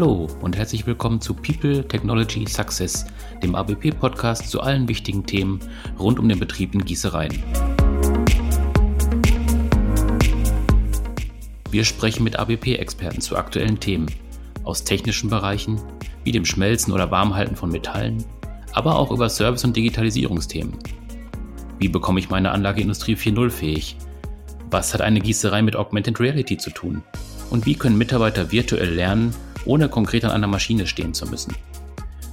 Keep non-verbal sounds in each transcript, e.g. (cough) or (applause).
Hallo und herzlich willkommen zu People Technology Success, dem ABP-Podcast zu allen wichtigen Themen rund um den Betrieb in Gießereien. Wir sprechen mit ABP-Experten zu aktuellen Themen aus technischen Bereichen wie dem Schmelzen oder Warmhalten von Metallen, aber auch über Service- und Digitalisierungsthemen. Wie bekomme ich meine Anlage Industrie 4.0 fähig? Was hat eine Gießerei mit Augmented Reality zu tun? Und wie können Mitarbeiter virtuell lernen, ohne konkret an einer Maschine stehen zu müssen?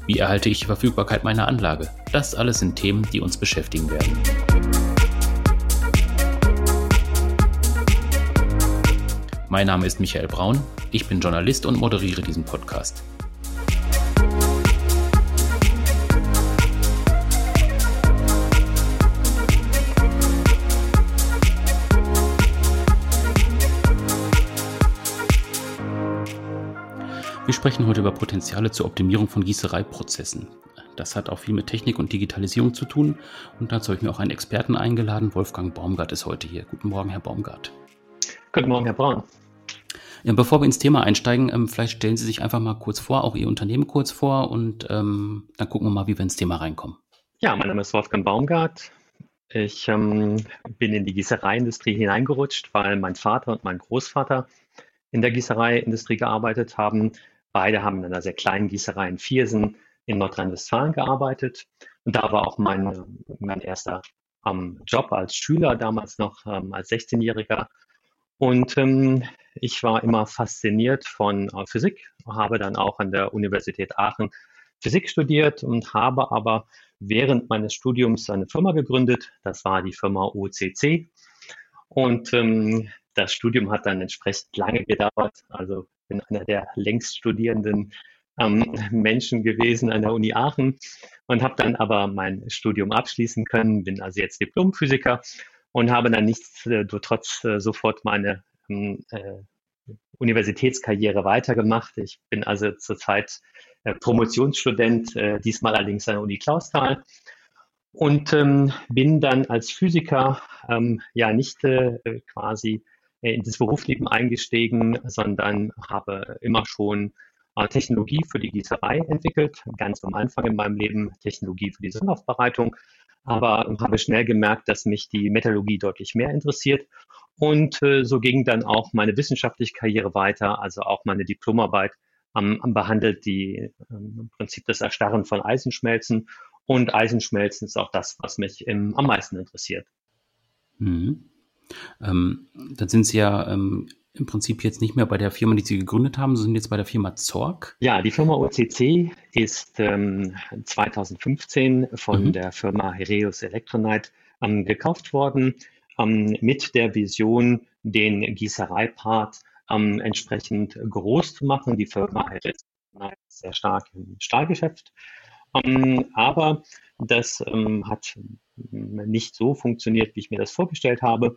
Wie erhalte ich die Verfügbarkeit meiner Anlage? Das alles sind Themen, die uns beschäftigen werden. Mein Name ist Michael Braun, ich bin Journalist und moderiere diesen Podcast. Sprechen heute über Potenziale zur Optimierung von Gießereiprozessen. Das hat auch viel mit Technik und Digitalisierung zu tun und dazu habe ich mir auch einen Experten eingeladen. Wolfgang Baumgart ist heute hier. Guten Morgen, Herr Baumgart. Guten Morgen, Herr Braun. Ja, bevor wir ins Thema einsteigen, ähm, vielleicht stellen Sie sich einfach mal kurz vor, auch Ihr Unternehmen kurz vor und ähm, dann gucken wir mal, wie wir ins Thema reinkommen. Ja, mein Name ist Wolfgang Baumgart. Ich ähm, bin in die Gießereiindustrie hineingerutscht, weil mein Vater und mein Großvater in der Gießereiindustrie gearbeitet haben Beide haben in einer sehr kleinen Gießerei in Viersen in Nordrhein-Westfalen gearbeitet. Und da war auch mein, mein erster ähm, Job als Schüler, damals noch ähm, als 16-Jähriger. Und ähm, ich war immer fasziniert von äh, Physik, habe dann auch an der Universität Aachen Physik studiert und habe aber während meines Studiums eine Firma gegründet. Das war die Firma OCC. Und ähm, das Studium hat dann entsprechend lange gedauert. Also bin einer der längst studierenden ähm, Menschen gewesen an der Uni Aachen und habe dann aber mein Studium abschließen können, bin also jetzt Diplomphysiker und habe dann nichtsdestotrotz äh, sofort meine ähm, äh, Universitätskarriere weitergemacht. Ich bin also zurzeit äh, Promotionsstudent, äh, diesmal allerdings an der Uni Clausthal und ähm, bin dann als Physiker ähm, ja nicht äh, quasi in das Berufsleben eingestiegen, sondern habe immer schon äh, Technologie für die Gießerei entwickelt, ganz am Anfang in meinem Leben Technologie für die Sonnenaufbereitung, aber habe schnell gemerkt, dass mich die Metallurgie deutlich mehr interessiert. Und äh, so ging dann auch meine wissenschaftliche Karriere weiter, also auch meine Diplomarbeit ähm, behandelt die ähm, im Prinzip das Erstarren von Eisenschmelzen. Und Eisenschmelzen ist auch das, was mich im, am meisten interessiert. Mhm. Ähm, dann sind Sie ja ähm, im Prinzip jetzt nicht mehr bei der Firma, die Sie gegründet haben, sondern jetzt bei der Firma Zorg. Ja, die Firma OCC ist ähm, 2015 von mhm. der Firma Hereus Electronite ähm, gekauft worden, ähm, mit der Vision, den Gießereipart ähm, entsprechend groß zu machen. Die Firma Hereus ist sehr stark im Stahlgeschäft. Ähm, aber das ähm, hat nicht so funktioniert, wie ich mir das vorgestellt habe,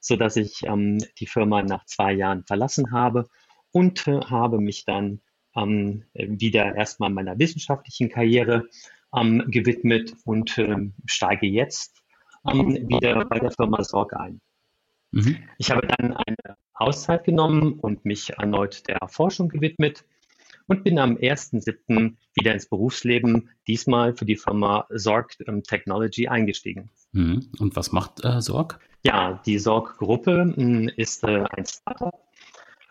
so dass ich ähm, die Firma nach zwei Jahren verlassen habe und äh, habe mich dann ähm, wieder erstmal meiner wissenschaftlichen Karriere ähm, gewidmet und ähm, steige jetzt ähm, wieder bei der Firma Sorge ein. Mhm. Ich habe dann eine Auszeit genommen und mich erneut der Forschung gewidmet und bin am 1.7. wieder ins Berufsleben, diesmal für die Firma Sorg ähm, Technology eingestiegen. Mhm. Und was macht äh, Sorg? Ja, die Sorg-Gruppe hm, ist äh, ein Startup.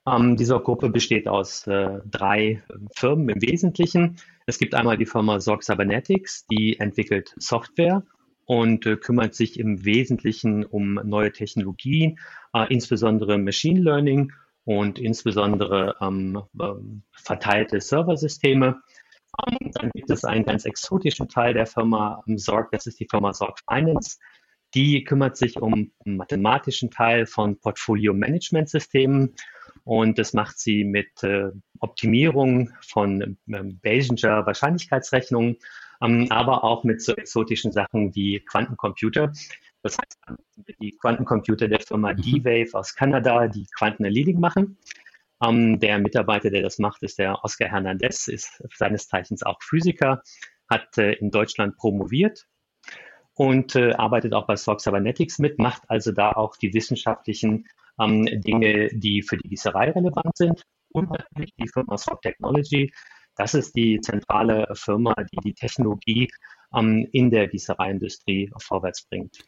Ähm, die Sorg-Gruppe besteht aus äh, drei Firmen im Wesentlichen. Es gibt einmal die Firma Sorg Cybernetics, die entwickelt Software und äh, kümmert sich im Wesentlichen um neue Technologien, äh, insbesondere Machine Learning und insbesondere ähm, ähm, verteilte Serversysteme. Ähm, dann gibt es einen ganz exotischen Teil der Firma ähm, Sorg, das ist die Firma Sorg Finance. Die kümmert sich um den mathematischen Teil von Portfolio-Management-Systemen und das macht sie mit äh, Optimierung von ähm, Bayesinger Wahrscheinlichkeitsrechnungen, ähm, aber auch mit so exotischen Sachen wie Quantencomputer. Das heißt, die Quantencomputer der Firma mhm. D-Wave aus Kanada, die Quantenerledigung machen. Ähm, der Mitarbeiter, der das macht, ist der Oscar Hernandez, ist seines Zeichens auch Physiker, hat äh, in Deutschland promoviert und äh, arbeitet auch bei Sorg Cybernetics mit, macht also da auch die wissenschaftlichen ähm, Dinge, die für die Gießerei relevant sind. und natürlich die Firma Sock Technology. Das ist die zentrale Firma, die die Technologie ähm, in der Gießereiindustrie vorwärts bringt.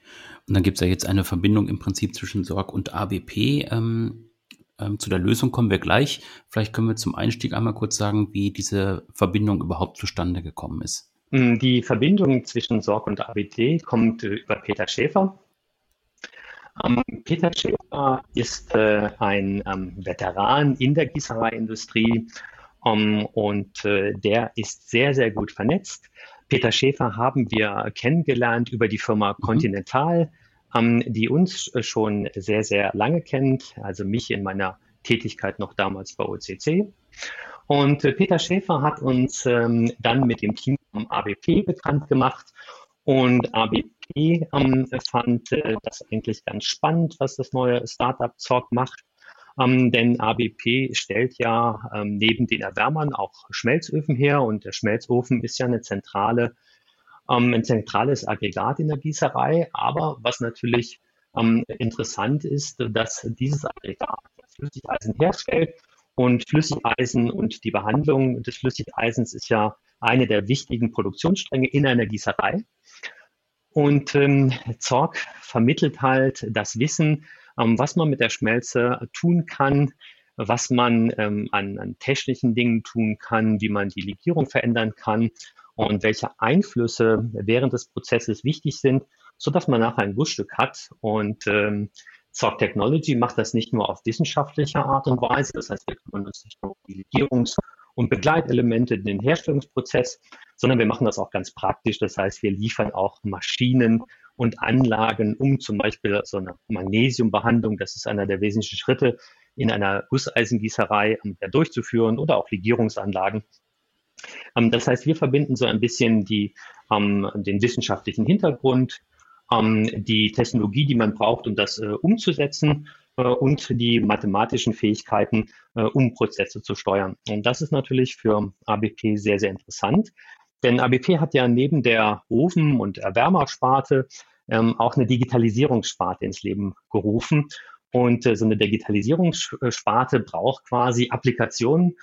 Und dann gibt es ja jetzt eine Verbindung im Prinzip zwischen Sorg und ABP. Ähm, ähm, zu der Lösung kommen wir gleich. Vielleicht können wir zum Einstieg einmal kurz sagen, wie diese Verbindung überhaupt zustande gekommen ist. Mm, die Verbindung zwischen Sorg und ABP kommt äh, über Peter Schäfer. Ähm, Peter Schäfer ist äh, ein ähm, Veteran in der Gießereiindustrie um, und äh, der ist sehr, sehr gut vernetzt. Peter Schäfer haben wir kennengelernt über die Firma mhm. Continental, ähm, die uns schon sehr, sehr lange kennt, also mich in meiner Tätigkeit noch damals bei OCC. Und äh, Peter Schäfer hat uns ähm, dann mit dem Team vom ABP bekannt gemacht. Und ABP ähm, fand äh, das eigentlich ganz spannend, was das neue Startup Zorg macht. Ähm, denn ABP stellt ja ähm, neben den Erwärmern auch Schmelzöfen her und der Schmelzofen ist ja eine zentrale, ähm, ein zentrales Aggregat in der Gießerei. Aber was natürlich ähm, interessant ist, dass dieses Aggregat Flüssigeisen herstellt und Flüssigeisen und die Behandlung des Flüssigeisens ist ja eine der wichtigen Produktionsstränge in einer Gießerei. Und ähm, Zorg vermittelt halt das Wissen, was man mit der Schmelze tun kann, was man ähm, an, an technischen Dingen tun kann, wie man die Legierung verändern kann und welche Einflüsse während des Prozesses wichtig sind, so dass man nachher ein Gussstück hat. Und ähm, Zorg Technology macht das nicht nur auf wissenschaftlicher Art und Weise, das heißt, wir kümmern uns nicht nur um die Legierungs- und Begleitelemente in den Herstellungsprozess, sondern wir machen das auch ganz praktisch. Das heißt, wir liefern auch Maschinen und Anlagen, um zum Beispiel so eine Magnesiumbehandlung, das ist einer der wesentlichen Schritte, in einer Gusseisengießerei ähm, durchzuführen oder auch Legierungsanlagen. Ähm, das heißt, wir verbinden so ein bisschen die, ähm, den wissenschaftlichen Hintergrund, die Technologie, die man braucht, um das äh, umzusetzen äh, und die mathematischen Fähigkeiten, äh, um Prozesse zu steuern. Und das ist natürlich für ABP sehr, sehr interessant. Denn ABP hat ja neben der Ofen- und Erwärmersparte ähm, auch eine Digitalisierungssparte ins Leben gerufen. Und äh, so eine Digitalisierungssparte braucht quasi Applikationen.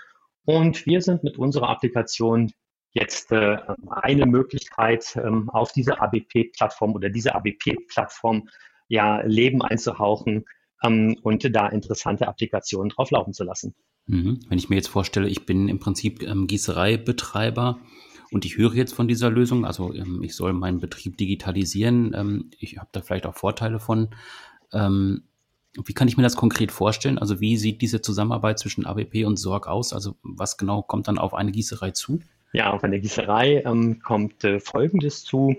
Und wir sind mit unserer Applikation jetzt äh, eine Möglichkeit, ähm, auf diese ABP-Plattform oder diese ABP-Plattform ja Leben einzuhauchen ähm, und da interessante Applikationen drauf laufen zu lassen. Mhm. Wenn ich mir jetzt vorstelle, ich bin im Prinzip ähm, Gießereibetreiber und ich höre jetzt von dieser Lösung, also ähm, ich soll meinen Betrieb digitalisieren. Ähm, ich habe da vielleicht auch Vorteile von. Ähm, wie kann ich mir das konkret vorstellen? Also wie sieht diese Zusammenarbeit zwischen ABP und Sorg aus? Also was genau kommt dann auf eine Gießerei zu? Ja, auf eine Gießerei ähm, kommt äh, Folgendes zu.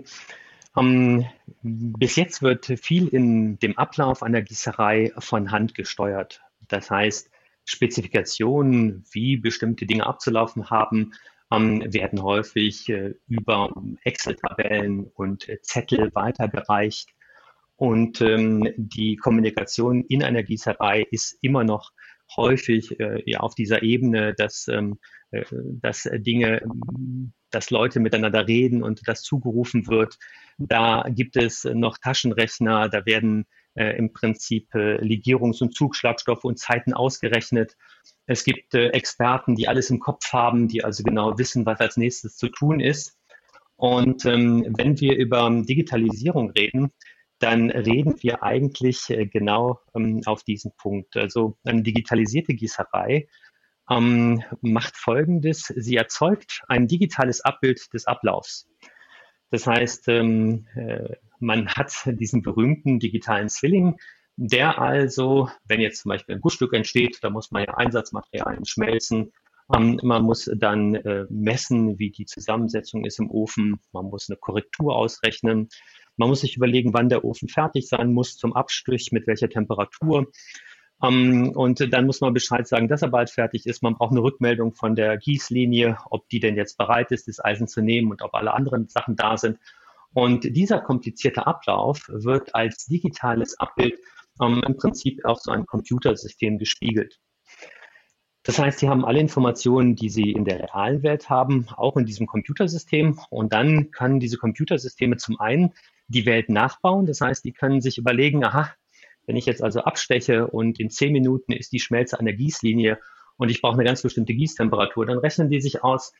Ähm, bis jetzt wird viel in dem Ablauf einer Gießerei von Hand gesteuert. Das heißt, Spezifikationen, wie bestimmte Dinge abzulaufen haben, werden häufig äh, über Excel-Tabellen und äh, Zettel weitergereicht. Und ähm, die Kommunikation in einer Gießerei ist immer noch häufig äh, ja, auf dieser Ebene, dass, ähm, äh, dass Dinge, dass Leute miteinander reden und das zugerufen wird. Da gibt es noch Taschenrechner, da werden äh, im Prinzip äh, Legierungs- und Zugschlagstoffe und Zeiten ausgerechnet. Es gibt äh, Experten, die alles im Kopf haben, die also genau wissen, was als nächstes zu tun ist. Und ähm, wenn wir über Digitalisierung reden, dann reden wir eigentlich äh, genau ähm, auf diesen Punkt. Also eine digitalisierte Gießerei ähm, macht Folgendes. Sie erzeugt ein digitales Abbild des Ablaufs. Das heißt, ähm, äh, man hat diesen berühmten digitalen Zwilling, der also, wenn jetzt zum Beispiel ein Gussstück entsteht, da muss man ja Einsatzmaterialien schmelzen, ähm, man muss dann äh, messen, wie die Zusammensetzung ist im Ofen, man muss eine Korrektur ausrechnen, man muss sich überlegen, wann der Ofen fertig sein muss zum Abstich, mit welcher Temperatur. Um, und dann muss man Bescheid sagen, dass er bald fertig ist. Man braucht eine Rückmeldung von der Gießlinie, ob die denn jetzt bereit ist, das Eisen zu nehmen und ob alle anderen Sachen da sind. Und dieser komplizierte Ablauf wird als digitales Abbild um, im Prinzip auf so ein Computersystem gespiegelt. Das heißt, Sie haben alle Informationen, die Sie in der realen Welt haben, auch in diesem Computersystem. Und dann können diese Computersysteme zum einen die Welt nachbauen. Das heißt, die können sich überlegen, aha, wenn ich jetzt also absteche und in zehn Minuten ist die Schmelze an der Gießlinie und ich brauche eine ganz bestimmte Gießtemperatur. Dann rechnen die sich aus,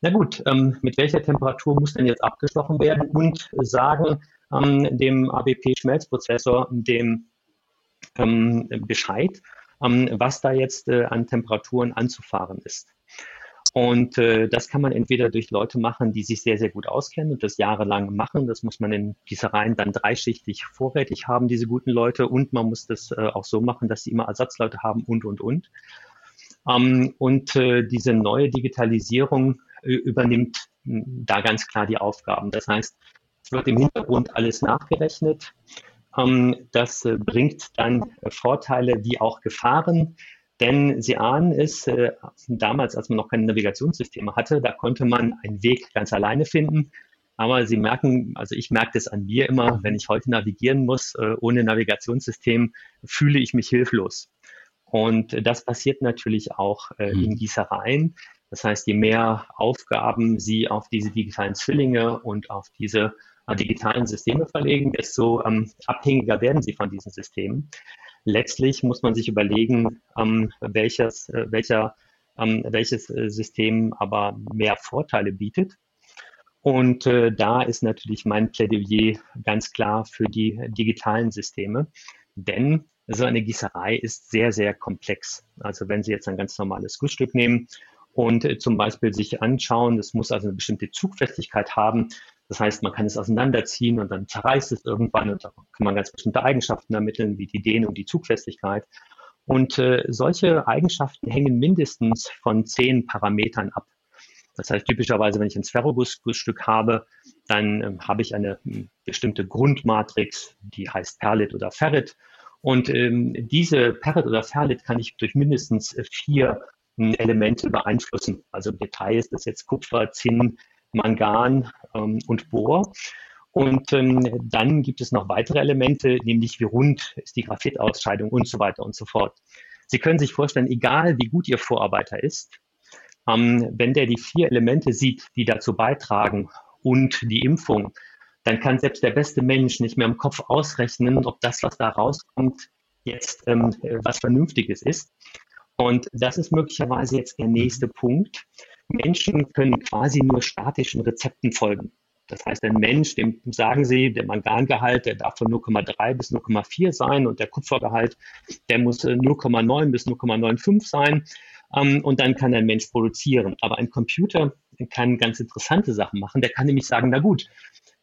na gut, ähm, mit welcher Temperatur muss denn jetzt abgestochen werden und sagen ähm, dem ABP-Schmelzprozessor dem ähm, Bescheid, ähm, was da jetzt äh, an Temperaturen anzufahren ist. Und äh, das kann man entweder durch Leute machen, die sich sehr, sehr gut auskennen und das jahrelang machen. Das muss man in Gießereien dann dreischichtig vorrätig haben, diese guten Leute. Und man muss das äh, auch so machen, dass sie immer Ersatzleute haben und, und, und. Ähm, und äh, diese neue Digitalisierung äh, übernimmt hm, da ganz klar die Aufgaben. Das heißt, es wird im Hintergrund alles nachgerechnet. Ähm, das äh, bringt dann Vorteile wie auch Gefahren. Denn Sie ahnen es, äh, damals, als man noch keine Navigationssysteme hatte, da konnte man einen Weg ganz alleine finden. Aber Sie merken, also ich merke das an mir immer, wenn ich heute navigieren muss, äh, ohne Navigationssystem, fühle ich mich hilflos. Und das passiert natürlich auch äh, in mhm. Gießereien. Das heißt, je mehr Aufgaben Sie auf diese digitalen Zwillinge und auf diese äh, digitalen Systeme verlegen, desto ähm, abhängiger werden Sie von diesen Systemen letztlich muss man sich überlegen, ähm, welches, äh, welcher, ähm, welches äh, System aber mehr Vorteile bietet. Und äh, da ist natürlich mein Plädoyer ganz klar für die digitalen Systeme, denn so eine Gießerei ist sehr, sehr komplex. Also wenn Sie jetzt ein ganz normales Gussstück nehmen und äh, zum Beispiel sich anschauen, es muss also eine bestimmte Zugfestigkeit haben, das heißt, man kann es auseinanderziehen und dann zerreißt es irgendwann und da kann man ganz bestimmte Eigenschaften ermitteln, wie die Dehnung, die Zugfestigkeit. Und äh, solche Eigenschaften hängen mindestens von zehn Parametern ab. Das heißt, typischerweise, wenn ich ein Sphärogussstück habe, dann ähm, habe ich eine hm, bestimmte Grundmatrix, die heißt Perlit oder Ferrit. Und ähm, diese Perlit oder Ferrit kann ich durch mindestens äh, vier hm, Elemente beeinflussen. Also im Detail ist das jetzt Kupfer, Zinn, Mangan ähm, und Bohr. Und ähm, dann gibt es noch weitere Elemente, nämlich wie rund ist die Graphitausscheidung und so weiter und so fort. Sie können sich vorstellen, egal wie gut Ihr Vorarbeiter ist, ähm, wenn der die vier Elemente sieht, die dazu beitragen und die Impfung, dann kann selbst der beste Mensch nicht mehr im Kopf ausrechnen, ob das, was da rauskommt, jetzt ähm, was Vernünftiges ist. Und das ist möglicherweise jetzt der nächste Punkt. Menschen können quasi nur statischen Rezepten folgen. Das heißt, ein Mensch, dem sagen Sie, der Mangangehalt, der darf von 0,3 bis 0,4 sein und der Kupfergehalt, der muss 0,9 äh, bis 0,95 sein. Ähm, und dann kann ein Mensch produzieren. Aber ein Computer kann ganz interessante Sachen machen. Der kann nämlich sagen, na gut,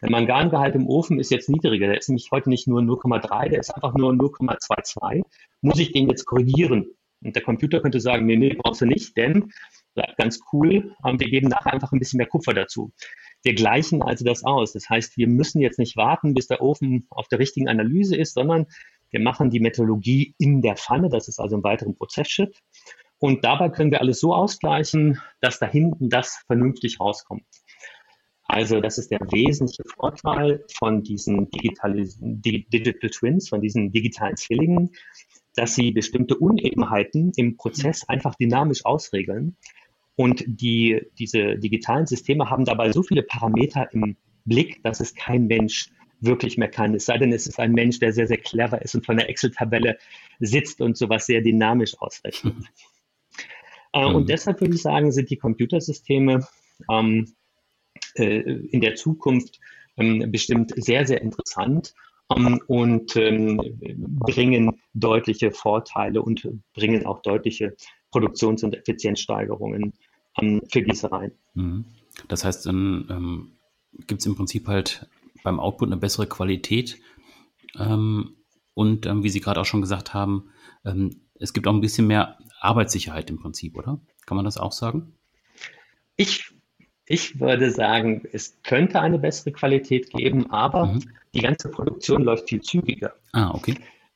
der Mangangehalt im Ofen ist jetzt niedriger. Der ist nämlich heute nicht nur 0,3, der ist einfach nur 0,22. Muss ich den jetzt korrigieren? Und der Computer könnte sagen, nee, nee, brauchst du nicht, denn ganz cool, wir geben nachher einfach ein bisschen mehr Kupfer dazu. Wir gleichen also das aus. Das heißt, wir müssen jetzt nicht warten, bis der Ofen auf der richtigen Analyse ist, sondern wir machen die Metallurgie in der Pfanne. Das ist also ein weiterer Prozessschritt. Und dabei können wir alles so ausgleichen, dass da hinten das vernünftig rauskommt. Also das ist der wesentliche Vorteil von diesen Digital Twins, von diesen digitalen Zwillingen, dass sie bestimmte Unebenheiten im Prozess einfach dynamisch ausregeln. Und die, diese digitalen Systeme haben dabei so viele Parameter im Blick, dass es kein Mensch wirklich mehr kann. Es sei denn, es ist ein Mensch, der sehr, sehr clever ist und von der Excel-Tabelle sitzt und sowas sehr dynamisch ausrechnet. Mhm. (laughs) Äh, und mhm. deshalb würde ich sagen, sind die Computersysteme ähm, äh, in der Zukunft ähm, bestimmt sehr, sehr interessant ähm, und ähm, bringen deutliche Vorteile und bringen auch deutliche Produktions- und Effizienzsteigerungen ähm, für Gießereien. Mhm. Das heißt, dann ähm, gibt es im Prinzip halt beim Output eine bessere Qualität ähm, und ähm, wie Sie gerade auch schon gesagt haben, es gibt auch ein bisschen mehr Arbeitssicherheit im Prinzip, oder? Kann man das auch sagen? Ich ich würde sagen, es könnte eine bessere Qualität geben, aber mhm. die ganze Produktion läuft viel zügiger. Ah, okay.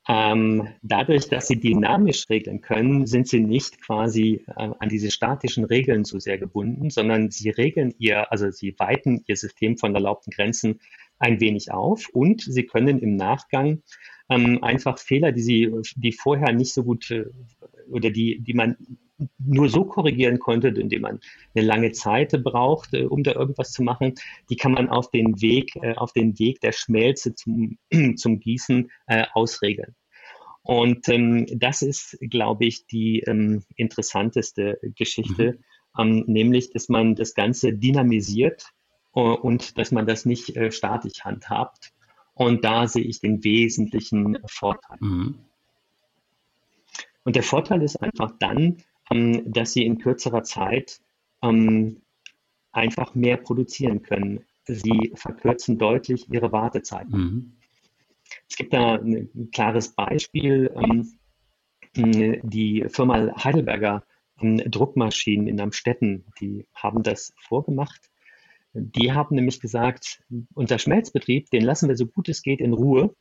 Ähm, dadurch, dass sie dynamisch regeln können, sind sie nicht quasi äh, an diese statischen Regeln so sehr gebunden, sondern sie regeln ihr, also sie weiten ihr System von erlaubten Grenzen ein wenig auf und sie können im Nachgang ähm, einfach Fehler, die sie, die vorher nicht so gut äh, oder die, die man nur so korrigieren konnte, indem man eine lange Zeit braucht, um da irgendwas zu machen, die kann man auf den Weg, äh, auf den Weg der Schmelze zum, (clears throat) zum Gießen äh, ausregeln. Und ähm, das ist, glaube ich, die ähm, interessanteste Geschichte, mhm. ähm, nämlich, dass man das Ganze dynamisiert äh, und dass man das nicht äh, statisch handhabt. Und da sehe ich den wesentlichen Vorteil. Mhm. Und der Vorteil ist einfach dann, dass Sie in kürzerer Zeit ähm, einfach mehr produzieren können. Sie verkürzen deutlich Ihre Wartezeiten. Mhm. Es gibt da ein klares Beispiel. Ähm, die Firma Heidelberger ähm, Druckmaschinen in Amstetten, die haben das vorgemacht. Die haben nämlich gesagt, unser Schmelzbetrieb, den lassen wir so gut es geht in Ruhe.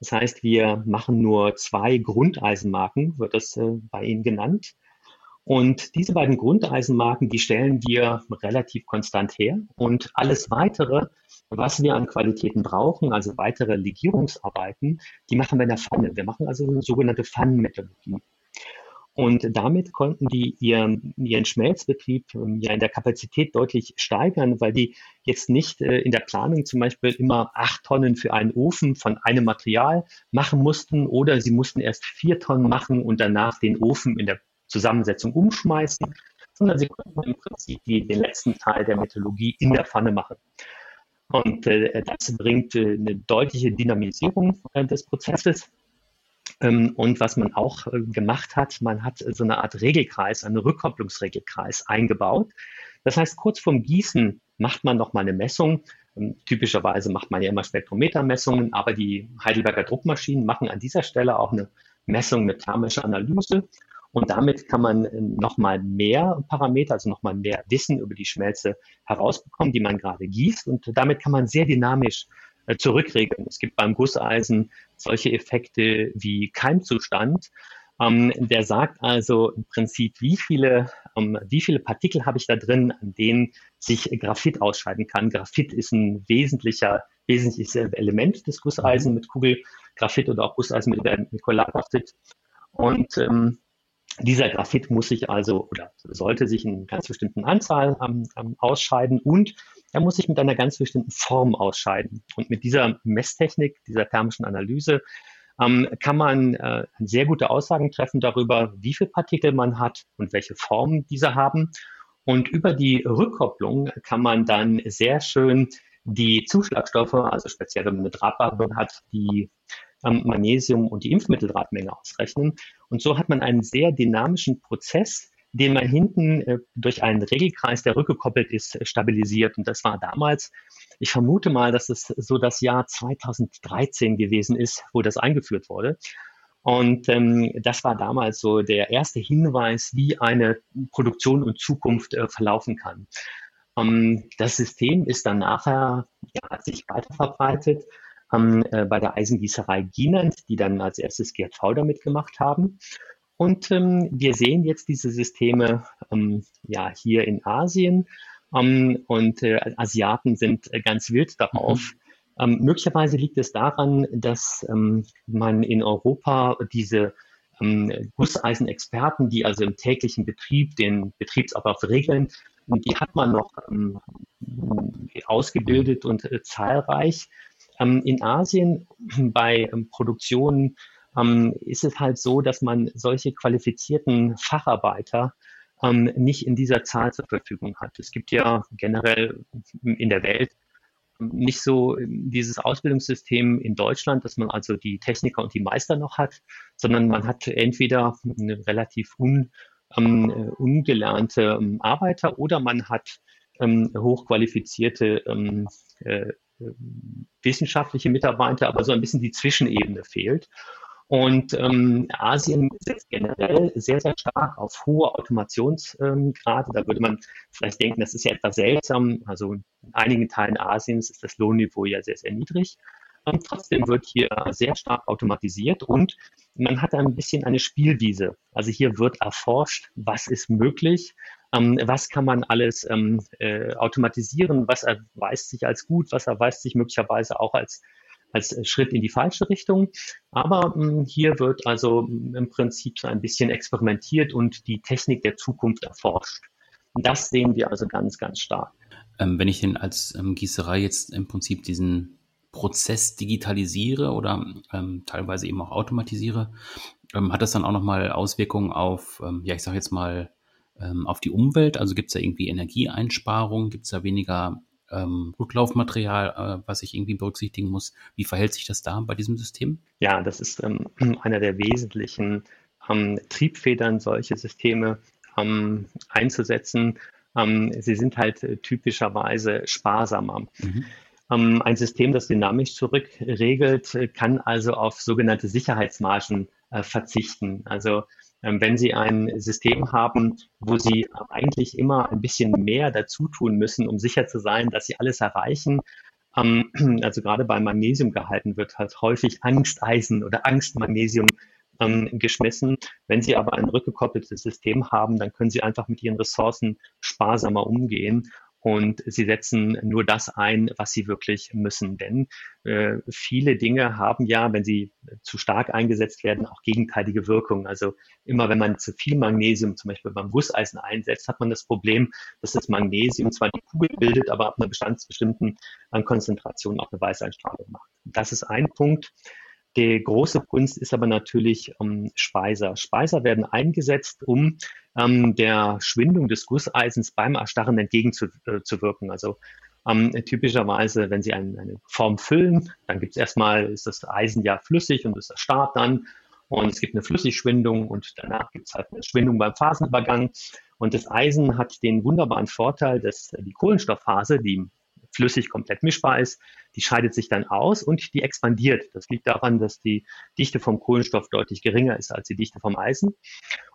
Das heißt, wir machen nur zwei Grundeisenmarken, wird das äh, bei Ihnen genannt. Und diese beiden Grundeisenmarken, die stellen wir relativ konstant her. Und alles weitere, was wir an Qualitäten brauchen, also weitere Legierungsarbeiten, die machen wir in der Pfanne. Wir machen also eine sogenannte Pfannenmetallurgie. Und damit konnten die ihren, ihren Schmelzbetrieb ähm, ja in der Kapazität deutlich steigern, weil die jetzt nicht äh, in der Planung zum Beispiel immer acht Tonnen für einen Ofen von einem Material machen mussten oder sie mussten erst vier Tonnen machen und danach den Ofen in der Zusammensetzung umschmeißen, sondern sie konnten im Prinzip die, den letzten Teil der Metallurgie in der Pfanne machen. Und äh, das bringt äh, eine deutliche Dynamisierung äh, des Prozesses. Ähm, und was man auch äh, gemacht hat, man hat so eine Art Regelkreis, einen Rückkopplungsregelkreis eingebaut. Das heißt, kurz vorm Gießen macht man nochmal eine Messung. Ähm, typischerweise macht man ja immer Spektrometermessungen, aber die Heidelberger Druckmaschinen machen an dieser Stelle auch eine Messung, eine thermische Analyse. Und damit kann man äh, nochmal mehr Parameter, also nochmal mehr Wissen über die Schmelze herausbekommen, die man gerade gießt. Und damit kann man sehr dynamisch äh, zurückregeln. Es gibt beim Gusseisen solche Effekte wie Keimzustand. Ähm, der sagt also im Prinzip, wie viele, ähm, wie viele Partikel habe ich da drin, an denen sich Graphit ausscheiden kann. Graphit ist ein wesentlicher, wesentliches Element des Gusseisen mit Kugelgraphit oder auch Gusseisen mit, mit Collagraphit. Und ähm, dieser Graphit muss sich also oder sollte sich in ganz bestimmten Anzahl ähm, ähm, ausscheiden und er muss sich mit einer ganz bestimmten Form ausscheiden. Und mit dieser Messtechnik, dieser thermischen Analyse, ähm, kann man äh, sehr gute Aussagen treffen darüber, wie viele Partikel man hat und welche Form diese haben. Und über die Rückkopplung kann man dann sehr schön die Zuschlagstoffe, also speziell wenn man eine Drahtbahn hat, die Magnesium und die Impfmitteldrahtmenge ausrechnen. Und so hat man einen sehr dynamischen Prozess, den man hinten äh, durch einen Regelkreis, der rückgekoppelt ist, stabilisiert. Und das war damals, ich vermute mal, dass es so das Jahr 2013 gewesen ist, wo das eingeführt wurde. Und ähm, das war damals so der erste Hinweis, wie eine Produktion und Zukunft äh, verlaufen kann. Ähm, das System ist dann nachher, ja, hat sich weiter verbreitet ähm, äh, bei der Eisengießerei Gienand, die dann als erstes GRV damit gemacht haben. Und ähm, wir sehen jetzt diese Systeme ähm, ja hier in Asien ähm, und äh, Asiaten sind äh, ganz wild darauf. Mhm. Ähm, möglicherweise liegt es daran, dass ähm, man in Europa diese ähm, Gusseisenexperten, die also im täglichen Betrieb den Betriebsablauf regeln, die hat man noch ausgebildet und äh, zahlreich. Ähm, in Asien (clears throat) bei ähm, Produktionen ähm, ist es halt so, dass man solche qualifizierten Facharbeiter nicht in dieser Zahl zur Verfügung hat. Es gibt ja generell in der Welt nicht so dieses Ausbildungssystem in Deutschland, dass man also die Techniker und die Meister noch hat, sondern man hat entweder relativ un, ähm, ungelernte ähm, Arbeiter oder man hat ähm, hochqualifizierte ähm, äh, wissenschaftliche Mitarbeiter, aber so ein bisschen die Zwischenebene fehlt. Und ähm, Asien setzt generell sehr, sehr stark auf hohe Automationsgrade. da würde man vielleicht denken, das ist ja etwas seltsam. Also in einigen Teilen Asiens ist das Lohnniveau ja sehr, sehr niedrig. Und trotzdem wird hier sehr stark automatisiert und man hat ein bisschen eine Spielwiese. Also hier wird erforscht, was ist möglich, ähm, was kann man alles ähm, äh, automatisieren, was erweist sich als gut, was erweist sich möglicherweise auch als als Schritt in die falsche Richtung. Aber mh, hm, hier wird also im Prinzip so ein bisschen experimentiert und die Technik der Zukunft erforscht. Das sehen wir also ganz, ganz stark. Ähm, wenn ich denn als ähm, Gießerei jetzt im Prinzip diesen Prozess digitalisiere oder ähm, teilweise eben auch automatisiere, ähm, hat das dann auch nochmal Auswirkungen auf, ähm, ja, ich sage jetzt mal, ähm, auf die Umwelt? Also gibt es da irgendwie Energieeinsparungen? Gibt es da weniger ähm, Rücklaufmaterial, äh, was ich irgendwie berücksichtigen muss? Wie verhält sich das da bei diesem System? Ja, das ist ähm, (clears throat) einer der wesentlichen ähm, Triebfedern, solche Systeme ähm, einzusetzen. Ähm, sie sind halt äh, typischerweise sparsamer. Mhm. Ein System, das dynamisch zurückregelt, äh, kann also auf sogenannte Sicherheitsmargen äh, verzichten. Also wenn Sie ein System haben, wo Sie eigentlich immer ein bisschen mehr dazu tun müssen, um sicher zu sein, dass Sie alles erreichen, ähm, (clears throat) also gerade beim Magnesium gehalten wird halt häufig Angsteisen oder Angstmagnesium ähm, geschmissen. Wenn Sie aber ein rückgekoppeltes System haben, dann können Sie einfach mit Ihren Ressourcen sparsamer umgehen und sie setzen nur das ein, was sie wirklich müssen. Denn äh, viele Dinge haben ja, wenn sie zu stark eingesetzt werden, auch gegenteilige Wirkungen. Also immer wenn man zu viel Magnesium zum Beispiel beim Gusseisen einsetzt, hat man das Problem, dass das Magnesium zwar die Kugel bildet, aber ab einer bestandsbestimmten äh, Konzentration auch eine Weißeinstrahlung macht. Das ist ein Punkt. Die große Kunst ist aber natürlich ähm, Speiser. Speiser werden eingesetzt, um ähm, der Schwindung des Gusseisens beim Erstarren entgegenzuwirken. Äh, also ähm, typischerweise, wenn Sie ein, eine Form füllen, dann gibt es erstmal, ist das Eisen ja flüssig und es erstarrt dann. Und es gibt eine Flüssigschwindung und danach gibt es halt eine Schwindung beim Phasenübergang. Und das Eisen hat den wunderbaren Vorteil, dass die Kohlenstoffphase, die flüssig komplett mischbar ist, die scheidet sich dann aus und die expandiert. Das liegt daran, dass die Dichte vom Kohlenstoff deutlich geringer ist als die Dichte vom Eisen.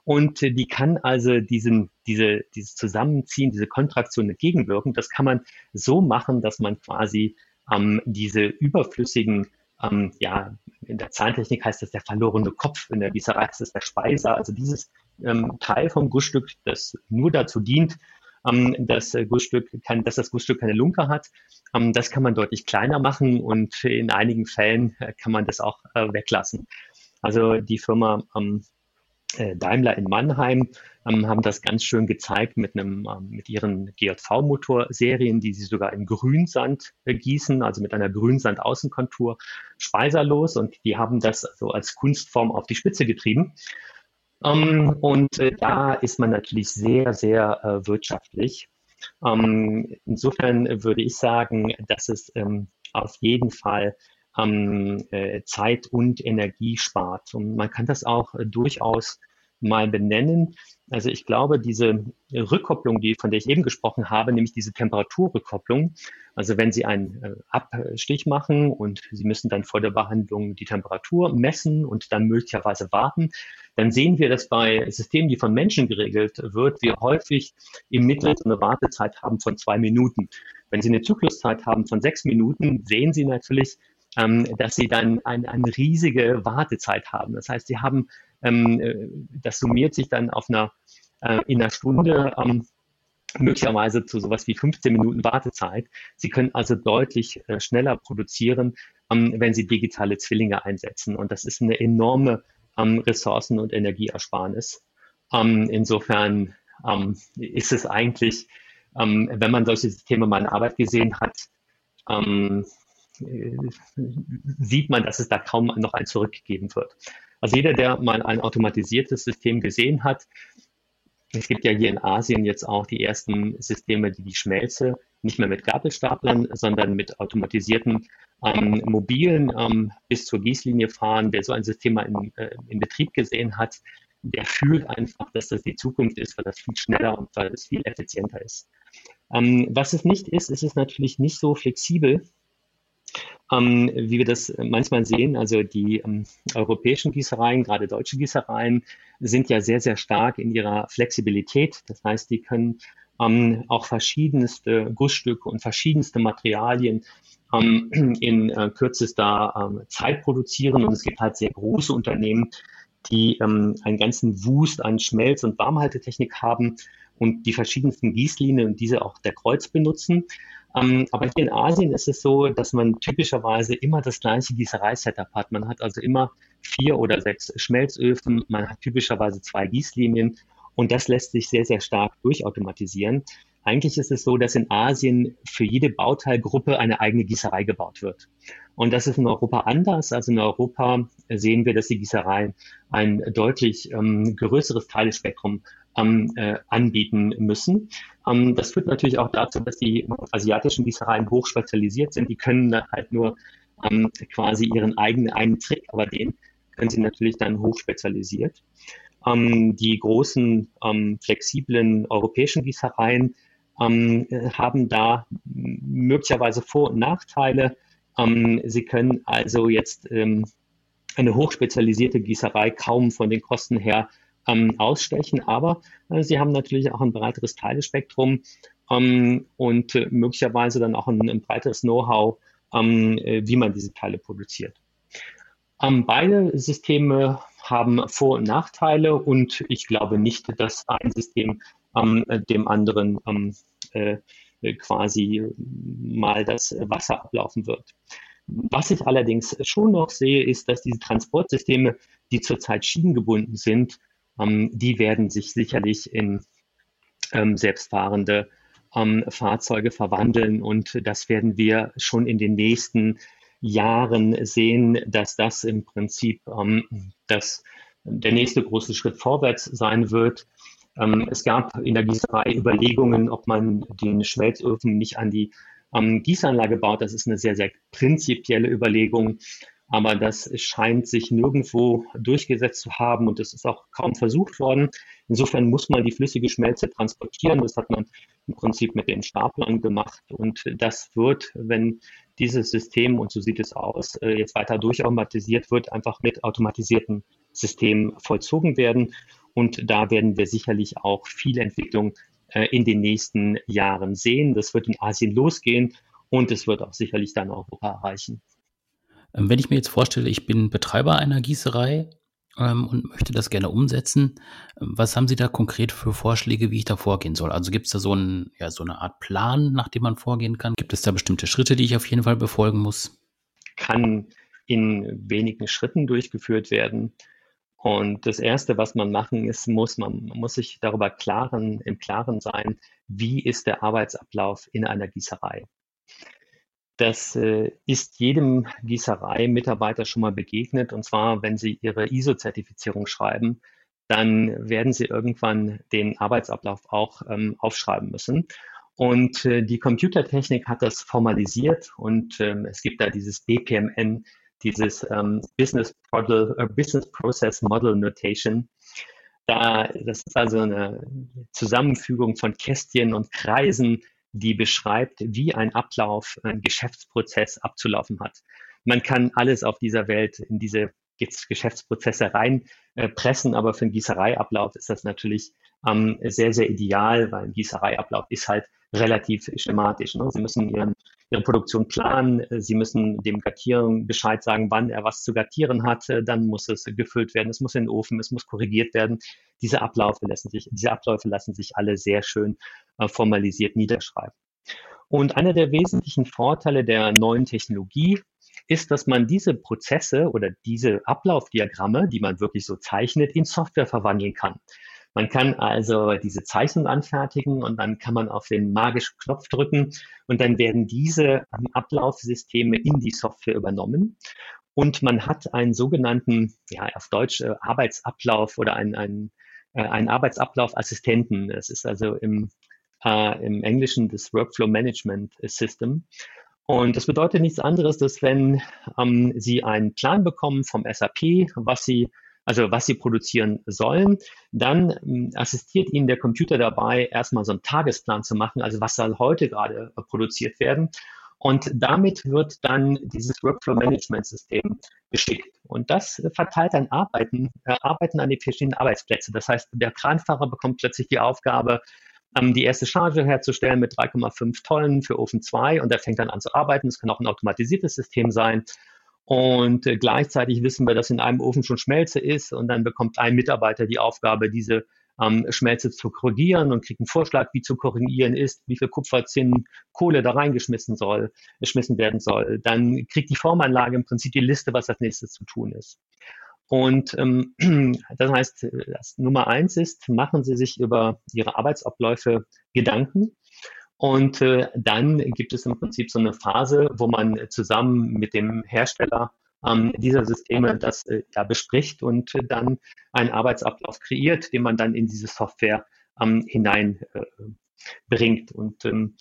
Und die kann also diesen, diese, dieses Zusammenziehen, diese Kontraktion entgegenwirken. Das kann man so machen, dass man quasi ähm, diese überflüssigen ähm, ja, in der Zahntechnik heißt das der verlorene Kopf, in der Gießerei ist der Speiser. Also dieses ähm, Teil vom Gussstück, das nur dazu dient, ähm, das äh, Gussstück kann, dass das Gussstück keine Lunke hat. Ähm, das kann man deutlich kleiner machen und in einigen Fällen äh, kann man das auch äh, weglassen. Also die Firma ähm, äh, Daimler in Mannheim ähm, haben das ganz schön gezeigt mit einem ähm, mit ihren GJV-Motorserien, die sie sogar in Grünsand gießen, also mit einer Grünsand-Außenkontur speiserlos und die haben das so als Kunstform auf die Spitze getrieben. Ähm, und äh, da ist man natürlich sehr, sehr äh, wirtschaftlich. Ähm, insofern würde ich sagen, dass es ähm, auf jeden Fall ähm, äh, Zeit und Energie spart. Und man kann das auch äh, durchaus mal benennen. Also ich glaube, diese Rückkopplung, die, von der ich eben gesprochen habe, nämlich diese Temperaturrückkopplung, also wenn Sie einen äh, Abstich machen und Sie müssen dann vor der Behandlung die Temperatur messen und dann möglicherweise warten, dann sehen wir, dass bei Systemen, die von Menschen geregelt wird, wir häufig im Mittel eine Wartezeit haben von zwei Minuten. Wenn Sie eine Zykluszeit haben von sechs Minuten, sehen Sie natürlich, ähm, dass Sie dann ein, eine riesige Wartezeit haben. Das heißt, Sie haben ähm, äh, das summiert sich dann auf einer, äh, in einer Stunde ähm, möglicherweise zu sowas wie 15 Minuten Wartezeit. Sie können also deutlich äh, schneller produzieren, ähm, wenn Sie digitale Zwillinge einsetzen. Und das ist eine enorme ähm, Ressourcen- und Energieersparnis. Ähm, insofern ähm, ist es eigentlich, wenn man solche Systeme mal in Arbeit gesehen hat, äh, sieht man, dass es da kaum noch ein zurückgeben wird. Also jeder, der mal ein automatisiertes System gesehen hat, es gibt ja hier in Asien jetzt auch die ersten Systeme, die die Schmelze nicht mehr mit Gabelstaplern, sondern mit automatisierten ähm, mobilen ähm, bis zur Gießlinie fahren. Wer so ein System mal in, äh, in Betrieb gesehen hat, der fühlt einfach, dass das die Zukunft ist, weil das viel schneller und weil es viel effizienter ist. Ähm, was es nicht ist, ist es natürlich nicht so flexibel, ähm, wie wir das manchmal sehen. Also die ähm, europäischen Gießereien, gerade deutsche Gießereien, sind ja sehr, sehr stark in ihrer Flexibilität. Das heißt, die können ähm, auch verschiedenste Gussstücke und verschiedenste Materialien ähm, in äh, kürzester ähm, Zeit produzieren. Und es gibt halt sehr große Unternehmen, die ähm, einen ganzen Wust an Schmelz- und Warmhaltetechnik haben und die verschiedensten Gießlinien und diese auch der Kreuz benutzen. Ähm, aber hier in Asien ist es so, dass man typischerweise immer das gleiche Gießerei-Setup hat. Man hat also immer vier oder sechs Schmelzöfen, man hat typischerweise zwei Gießlinien und das lässt sich sehr, sehr stark durchautomatisieren. Eigentlich ist es so, dass in Asien für jede Bauteilgruppe eine eigene Gießerei gebaut wird. Und das ist in Europa anders. Also in Europa sehen wir, dass die Gießereien ein deutlich ähm, größeres Teilespektrum ähm, äh, anbieten müssen. Ähm, das führt natürlich auch dazu, dass die asiatischen Gießereien hochspezialisiert sind. Die können dann halt nur ähm, quasi ihren eigenen einen Trick, aber den können sie natürlich dann hochspezialisiert. Ähm, die großen ähm, flexiblen europäischen Gießereien ähm, haben da möglicherweise Vor- und Nachteile. Ähm, sie können also jetzt eine hochspezialisierte Gießerei kaum von den Kosten her ähm, ausstechen, aber äh, sie haben natürlich auch ein breiteres Teilespektrum ähm, und äh, möglicherweise dann auch ein, ein breiteres Know-how, ähm, äh, wie man diese Teile produziert. Ähm, beide Systeme haben Vor- und Nachteile und ich glaube nicht, dass ein System ähm, dem anderen ähm, äh, quasi mal das Wasser ablaufen wird. Was ich allerdings schon noch sehe, ist, dass diese Transportsysteme, die zurzeit schienengebunden sind, die werden sich sicherlich in ähm, selbstfahrende ähm, Fahrzeuge verwandeln und das werden wir schon in den nächsten Jahren sehen, dass das im Prinzip ähm, das, der nächste große Schritt vorwärts sein wird. Ähm, es gab in der Gießerei Überlegungen, ob man den Schmelzofen nicht an die ähm, Gießanlage baut. Das ist eine sehr, sehr prinzipielle Überlegung. Aber das scheint sich nirgendwo durchgesetzt zu haben und es ist auch kaum versucht worden. Insofern muss man die flüssige Schmelze transportieren. Das hat man im Prinzip mit den Staplern gemacht. Und das wird, wenn dieses System, und so sieht es aus, äh, jetzt weiter durchautomatisiert wird, einfach mit automatisierten Systemen vollzogen werden. Und da werden wir sicherlich auch viel Entwicklung äh, in den nächsten Jahren sehen. Das wird in Asien losgehen und es wird auch sicherlich dann Europa erreichen. Ähm, wenn ich mir jetzt vorstelle, ich bin Betreiber einer Gießerei ähm, und möchte das gerne umsetzen, ähm, was haben Sie da konkret für Vorschläge, wie ich da vorgehen soll? Also gibt es da so, ein, ja, so eine Art Plan, nach dem man vorgehen kann? Gibt es da bestimmte Schritte, die ich auf jeden Fall befolgen muss? Kann in wenigen Schritten durchgeführt werden. Und das Erste, was man machen ist, muss man, man muss sich darüber klaren, im Klaren sein, wie ist der Arbeitsablauf in einer Gießerei. Das äh, ist jedem Gießerei-Mitarbeiter schon mal begegnet. Und zwar, wenn Sie Ihre ISO-Zertifizierung schreiben, dann werden Sie irgendwann den Arbeitsablauf auch ähm, aufschreiben müssen. Und äh, die Computertechnik hat das formalisiert und ähm, es gibt da dieses BPMN, dieses ähm, Business, Model, äh, Business Process Model Notation. Da, das ist also eine Zusammenfügung von Kästchen und Kreisen, die beschreibt, wie ein Ablauf, ein Geschäftsprozess abzulaufen hat. Man kann alles auf dieser Welt in diese Geschäftsprozesse reinpressen, äh, aber für einen Gießereiablauf ist das natürlich ähm, sehr, sehr ideal, weil ein Gießereiablauf ist halt relativ schematisch. Ne? Sie müssen ihren, ihre Produktion planen, Sie müssen dem Gattieren Bescheid sagen, wann er was zu gattieren hat, dann muss es gefüllt werden, es muss in den Ofen, es muss korrigiert werden. Diese Abläufe lassen sich, diese Abläufe lassen sich alle sehr schön äh, formalisiert niederschreiben. Und einer der wesentlichen Vorteile der neuen Technologie ist, dass man diese Prozesse oder diese Ablaufdiagramme, die man wirklich so zeichnet, in Software verwandeln kann. Man kann also diese Zeichnung anfertigen und dann kann man auf den magischen Knopf drücken und dann werden diese Ablaufsysteme in die Software übernommen. Und man hat einen sogenannten, ja, auf Deutsch äh, Arbeitsablauf oder einen, einen, äh, einen Arbeitsablaufassistenten. Das ist also im, äh, im Englischen das Workflow Management System. Und das bedeutet nichts anderes, dass wenn ähm, Sie einen Plan bekommen vom SAP, was Sie also was sie produzieren sollen. Dann ähm, assistiert ihnen der Computer dabei, erstmal so einen Tagesplan zu machen, also was soll heute gerade äh, produziert werden. Und damit wird dann dieses Workflow-Management-System geschickt. Und das verteilt dann Arbeiten, äh, Arbeiten an die verschiedenen Arbeitsplätze. Das heißt, der Kranfahrer bekommt plötzlich die Aufgabe, ähm, die erste Charge herzustellen mit 3,5 Tonnen für Ofen 2 und er fängt dann an zu arbeiten. Es kann auch ein automatisiertes System sein. Und äh, gleichzeitig wissen wir, dass in einem Ofen schon Schmelze ist und dann bekommt ein Mitarbeiter die Aufgabe, diese ähm, Schmelze zu korrigieren und kriegt einen Vorschlag, wie zu korrigieren ist, wie viel Kupfer, Zinn, Kohle da reingeschmissen soll, geschmissen werden soll. Dann kriegt die Formanlage im Prinzip die Liste, was als nächstes zu tun ist. Und ähm, (clears throat) das heißt, das Nummer eins ist, machen Sie sich über Ihre Arbeitsabläufe Gedanken Und äh, dann gibt es im Prinzip so eine Phase, wo man zusammen mit dem Hersteller ähm, dieser Systeme das äh, ja, bespricht und äh, dann einen Arbeitsablauf kreiert, den man dann in diese Software ähm, hineinbringt. Äh, und ähm,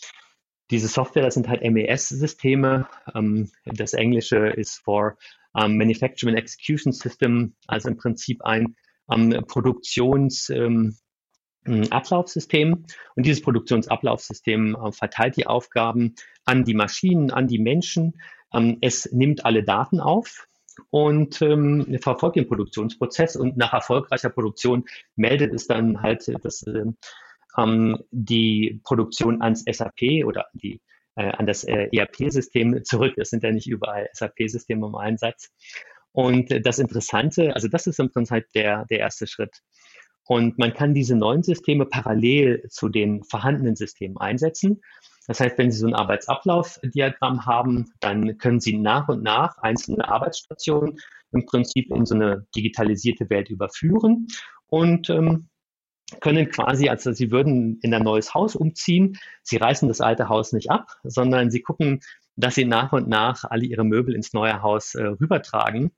diese Software, das sind halt MES-Systeme. Ähm, das Englische ist for um, Manufacturing Execution System, also im Prinzip ein um, Produktions- ähm, Ablaufsystem. Und dieses Produktionsablaufsystem äh, verteilt die Aufgaben an die Maschinen, an die Menschen. Ähm, es nimmt alle Daten auf und ähm, verfolgt den Produktionsprozess und nach erfolgreicher Produktion meldet es dann halt das, äh, ähm, die Produktion ans SAP oder die, äh, an das äh, ERP-System zurück. Es sind ja nicht überall SAP-Systeme im Einsatz. Und äh, das Interessante, also das ist im Prinzip der, der erste Schritt. Und man kann diese neuen Systeme parallel zu den vorhandenen Systemen einsetzen. Das heißt, wenn Sie so ein Arbeitsablaufdiagramm haben, dann können Sie nach und nach einzelne Arbeitsstationen im Prinzip in so eine digitalisierte Welt überführen und ähm, können quasi, also Sie würden in ein neues Haus umziehen. Sie reißen das alte Haus nicht ab, sondern Sie gucken, dass Sie nach und nach alle Ihre Möbel ins neue Haus äh, rübertragen.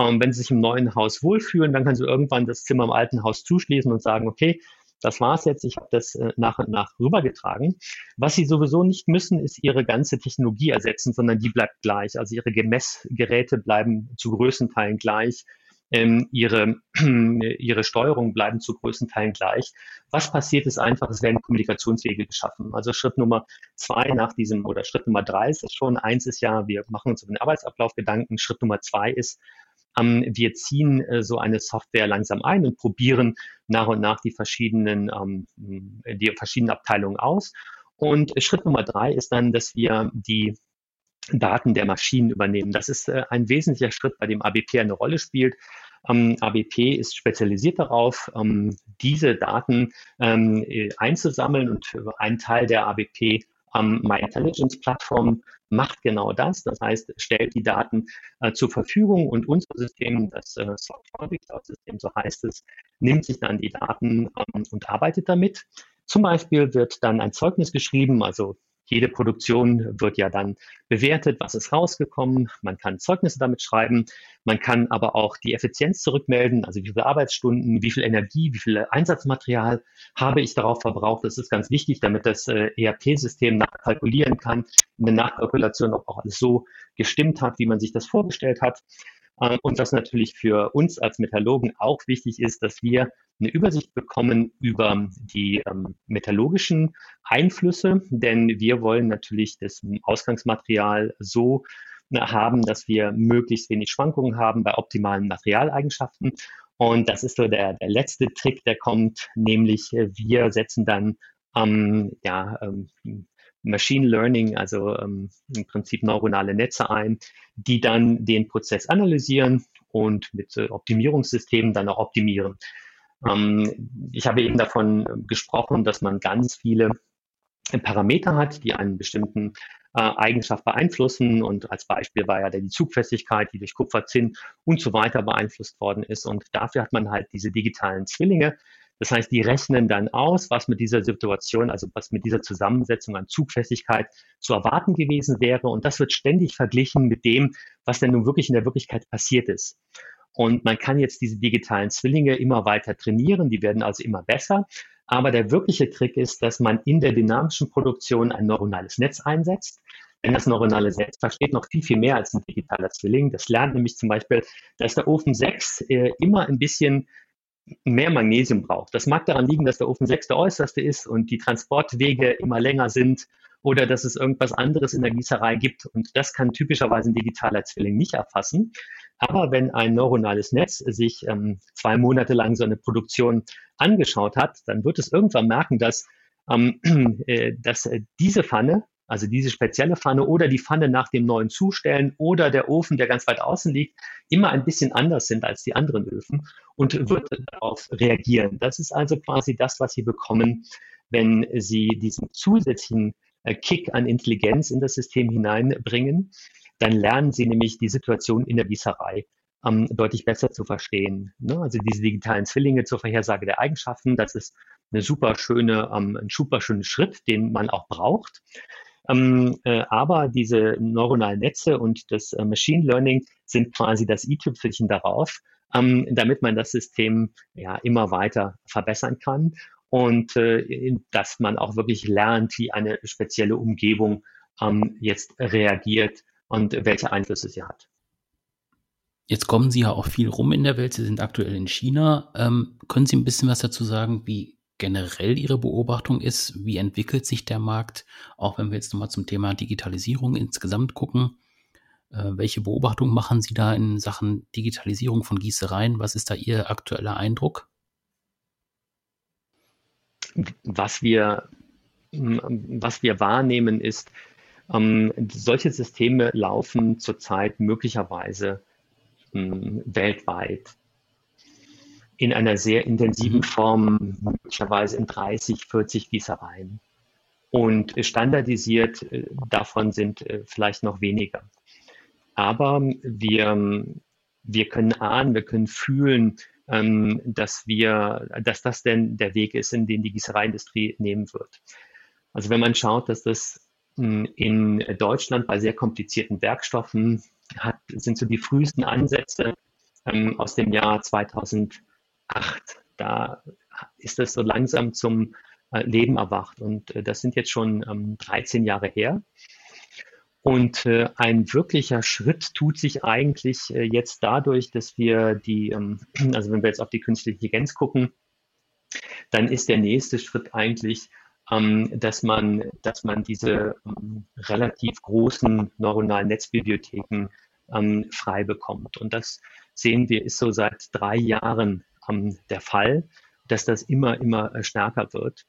Ähm, wenn Sie sich im neuen Haus wohlfühlen, dann können Sie irgendwann das Zimmer im alten Haus zuschließen und sagen, okay, das war's jetzt, ich habe das äh, nach und nach rübergetragen. Was Sie sowieso nicht müssen, ist Ihre ganze Technologie ersetzen, sondern die bleibt gleich. Also Ihre Gemessgeräte bleiben zu größten Teilen gleich ähm, ihre, (clears throat) ihre Steuerung bleiben zu größten Teilen gleich. Was passiert ist einfach, es werden Kommunikationswege geschaffen. Also Schritt Nummer zwei nach diesem oder Schritt Nummer drei ist es schon. Eins ist ja, wir machen uns über den Arbeitsablauf Gedanken. Schritt Nummer zwei ist, ähm, wir ziehen äh, so eine Software langsam ein und probieren nach und nach die verschiedenen, ähm, die verschiedenen Abteilungen aus. Und Schritt Nummer drei ist dann, dass wir die Daten der Maschinen übernehmen. Das ist äh, ein wesentlicher Schritt, bei dem ABP eine Rolle spielt. Ähm, ABP ist spezialisiert darauf, ähm, diese Daten ähm, einzusammeln und ein Teil der ABP ähm, My Intelligence Plattform macht genau das. Das heißt, stellt die Daten äh, zur Verfügung und unser System, das äh, Software Cloud System, so heißt es, nimmt sich dann die Daten ähm, und arbeitet damit. Zum Beispiel wird dann ein Zeugnis geschrieben, also jede Produktion wird ja dann bewertet, was ist rausgekommen. Man kann Zeugnisse damit schreiben. Man kann aber auch die Effizienz zurückmelden, also wie viele Arbeitsstunden, wie viel Energie, wie viel Einsatzmaterial habe ich darauf verbraucht. Das ist ganz wichtig, damit das äh, ERP-System nachkalkulieren kann, in der Nachkalkulation auch alles so gestimmt hat, wie man sich das vorgestellt hat. Ähm, und was natürlich für uns als Metallurgen auch wichtig ist, dass wir eine Übersicht bekommen über die ähm, metallurgischen Einflüsse, denn wir wollen natürlich das Ausgangsmaterial so haben, dass wir möglichst wenig Schwankungen haben bei optimalen Materialeigenschaften. Und das ist so der, der letzte Trick, der kommt, nämlich äh, wir setzen dann ähm, ja, ähm, Machine Learning, also ähm, im Prinzip neuronale Netze ein, die dann den Prozess analysieren und mit äh, Optimierungssystemen dann auch optimieren. Ähm, ich habe eben davon äh, gesprochen, dass man ganz viele Parameter hat, die einen bestimmten äh, Eigenschaft beeinflussen. Und als Beispiel war ja die Zugfestigkeit, die durch Kupferzinn und so weiter beeinflusst worden ist. Und dafür hat man halt diese digitalen Zwillinge. Das heißt, die rechnen dann aus, was mit dieser Situation, also was mit dieser Zusammensetzung an Zugfestigkeit zu erwarten gewesen wäre. Und das wird ständig verglichen mit dem, was denn nun wirklich in der Wirklichkeit passiert ist. Und man kann jetzt diese digitalen Zwillinge immer weiter trainieren, die werden also immer besser. Aber der wirkliche Trick ist, dass man in der dynamischen Produktion ein neuronales Netz einsetzt. Denn das neuronale Netz versteht noch viel, viel mehr als ein digitaler Zwilling. Das lernt nämlich zum Beispiel, dass der Ofen 6 äh, immer ein bisschen mehr Magnesium braucht. Das mag daran liegen, dass der Ofen 6 der äußerste ist und die Transportwege immer länger sind oder dass es irgendwas anderes in der Gießerei gibt. Und das kann typischerweise ein digitaler Zwilling nicht erfassen. Aber wenn ein neuronales Netz sich ähm, zwei Monate lang so eine Produktion angeschaut hat, dann wird es irgendwann merken, dass, ähm, (clears throat) äh, dass äh, diese Pfanne, also diese spezielle Pfanne oder die Pfanne nach dem neuen Zustellen oder der Ofen, der ganz weit außen liegt, immer ein bisschen anders sind als die anderen Öfen und wird darauf reagieren. Das ist also quasi das, was Sie bekommen, wenn Sie diesen zusätzlichen äh, Kick an Intelligenz in das System hineinbringen dann lernen sie nämlich die Situation in der Gießerei ähm, deutlich besser zu verstehen. Ne? Also diese digitalen Zwillinge zur Vorhersage der Eigenschaften, das ist eine super schöne, ähm, ein super schöner Schritt, den man auch braucht. Ähm, äh, aber diese neuronalen Netze und das äh, Machine Learning sind quasi das i-Tüpfelchen darauf, ähm, damit man das System ja immer weiter verbessern kann und äh, dass man auch wirklich lernt, wie eine spezielle Umgebung ähm, jetzt reagiert und welche Einflüsse sie hat. Jetzt kommen Sie ja auch viel rum in der Welt. Sie sind aktuell in China. Ähm, können Sie ein bisschen was dazu sagen, wie generell Ihre Beobachtung ist? Wie entwickelt sich der Markt? Auch wenn wir jetzt nochmal zum Thema Digitalisierung insgesamt gucken. Äh, welche Beobachtungen machen Sie da in Sachen Digitalisierung von Gießereien? Was ist da Ihr aktueller Eindruck? Was wir, was wir wahrnehmen ist, ähm, solche Systeme laufen zurzeit möglicherweise ähm, weltweit in einer sehr intensiven mhm. Form, möglicherweise in 30, 40 Gießereien. Und standardisiert äh, davon sind äh, vielleicht noch weniger. Aber wir, wir können ahnen, wir können fühlen, ähm, dass wir, dass das denn der Weg ist, in den die Gießereiindustrie nehmen wird. Also wenn man schaut, dass das hm, in Deutschland bei sehr komplizierten Werkstoffen hat, sind so die frühesten Ansätze ähm, aus dem Jahr 2008. Da ist es so langsam zum äh, Leben erwacht. Und äh, das sind jetzt schon ähm, 13 Jahre her. Und äh, ein wirklicher Schritt tut sich eigentlich äh, jetzt dadurch, dass wir die, ähm, (clears throat) also wenn wir jetzt auf die künstliche Intelligenz gucken, dann ist der nächste Schritt eigentlich, ähm, dass man, dass man diese ähm, relativ großen neuronalen Netzbibliotheken ähm, frei bekommt. Und das sehen wir, ist so seit drei Jahren ähm, der Fall, dass das immer, immer äh, stärker wird.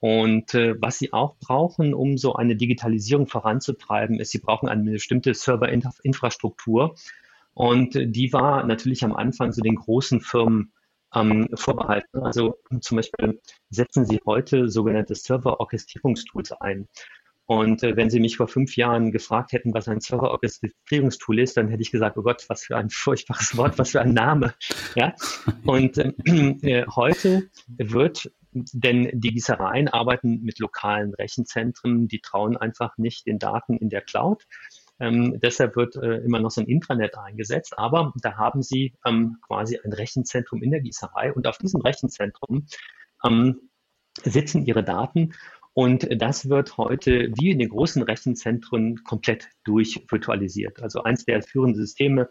Und äh, was sie auch brauchen, um so eine Digitalisierung voranzutreiben, ist, sie brauchen eine bestimmte Serverinfrastruktur. Und äh, die war natürlich am Anfang so den großen Firmen ähm, vorbehalten. Also zum Beispiel setzen sie heute sogenannte Server-Orchestrierungstools ein. Und äh, wenn Sie mich vor fünf Jahren gefragt hätten, was ein Server-Orchestrierungstool ist, dann hätte ich gesagt, oh Gott, was für ein (laughs) furchtbares Wort, was für ein Name. Ja? Und äh, (clears throat) äh, heute wird denn die Gießereien arbeiten mit lokalen Rechenzentren, die trauen einfach nicht den Daten in der Cloud. Ähm, deshalb wird äh, immer noch so ein Intranet eingesetzt, aber da haben sie ähm, quasi ein Rechenzentrum in der Gießerei und auf diesem Rechenzentrum ähm, sitzen ihre Daten und das wird heute wie in den großen Rechenzentren komplett durchvirtualisiert. Also eins der führenden Systeme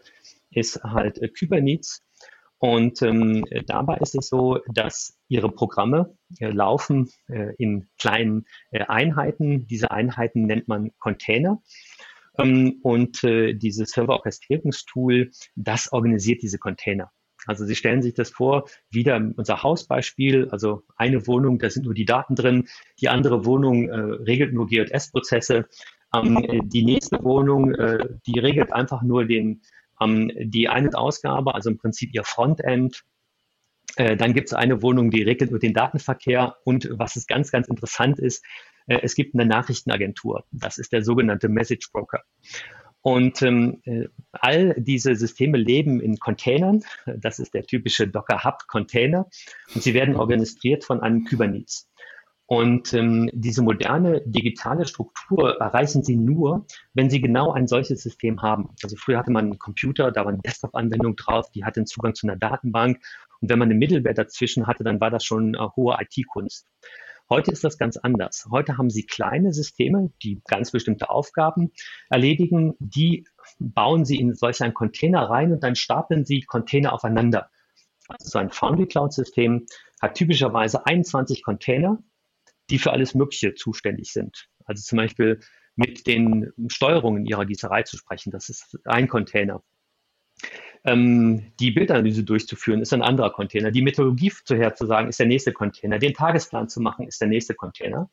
ist halt äh, Kubernetes. Und ähm, dabei ist es so, dass Ihre Programme äh, laufen äh, in kleinen äh, Einheiten. Diese Einheiten nennt man Container. Ähm, und äh, dieses Server-Orchestrierungstool, das organisiert diese Container. Also Sie stellen sich das vor, wieder unser Hausbeispiel, also eine Wohnung, da sind nur die Daten drin, die andere Wohnung äh, regelt nur GJS-Prozesse, ähm, (laughs) die nächste Wohnung, äh, die regelt einfach nur den, ähm, die Ein- also im Prinzip ihr Frontend. Äh, dann gibt es eine Wohnung, die regelt nur den Datenverkehr und was ist ganz, ganz interessant ist, äh, es gibt eine Nachrichtenagentur. Das ist der sogenannte Message Broker. Und ähm, äh, all diese Systeme leben in Containern. Das ist der typische Docker Hub Container. Und sie werden organisiert von einem Kubernetes. Und ähm, diese moderne digitale Struktur erreichen Sie nur, wenn Sie genau ein solches System haben. Also früher hatte man einen Computer, da war eine Desktop-Anwendung drauf, die hatte einen Zugang zu einer Datenbank. Und wenn man eine Middleware dazwischen hatte, dann war das schon äh, hohe IT-Kunst. Heute ist das ganz anders. Heute haben Sie kleine Systeme, die ganz bestimmte Aufgaben erledigen. Die bauen Sie in solch einen Container rein und dann stapeln Sie Container aufeinander. Also so ein Foundry Cloud System hat typischerweise 21 Container, die für alles Mögliche zuständig sind. Also zum Beispiel mit den Steuerungen Ihrer Gießerei zu sprechen. Das ist ein Container. Ähm, die Bildanalyse durchzuführen, ist ein anderer Container. Die Methodologie vorherzusagen, ist der nächste Container. Den Tagesplan zu machen, ist der nächste Container.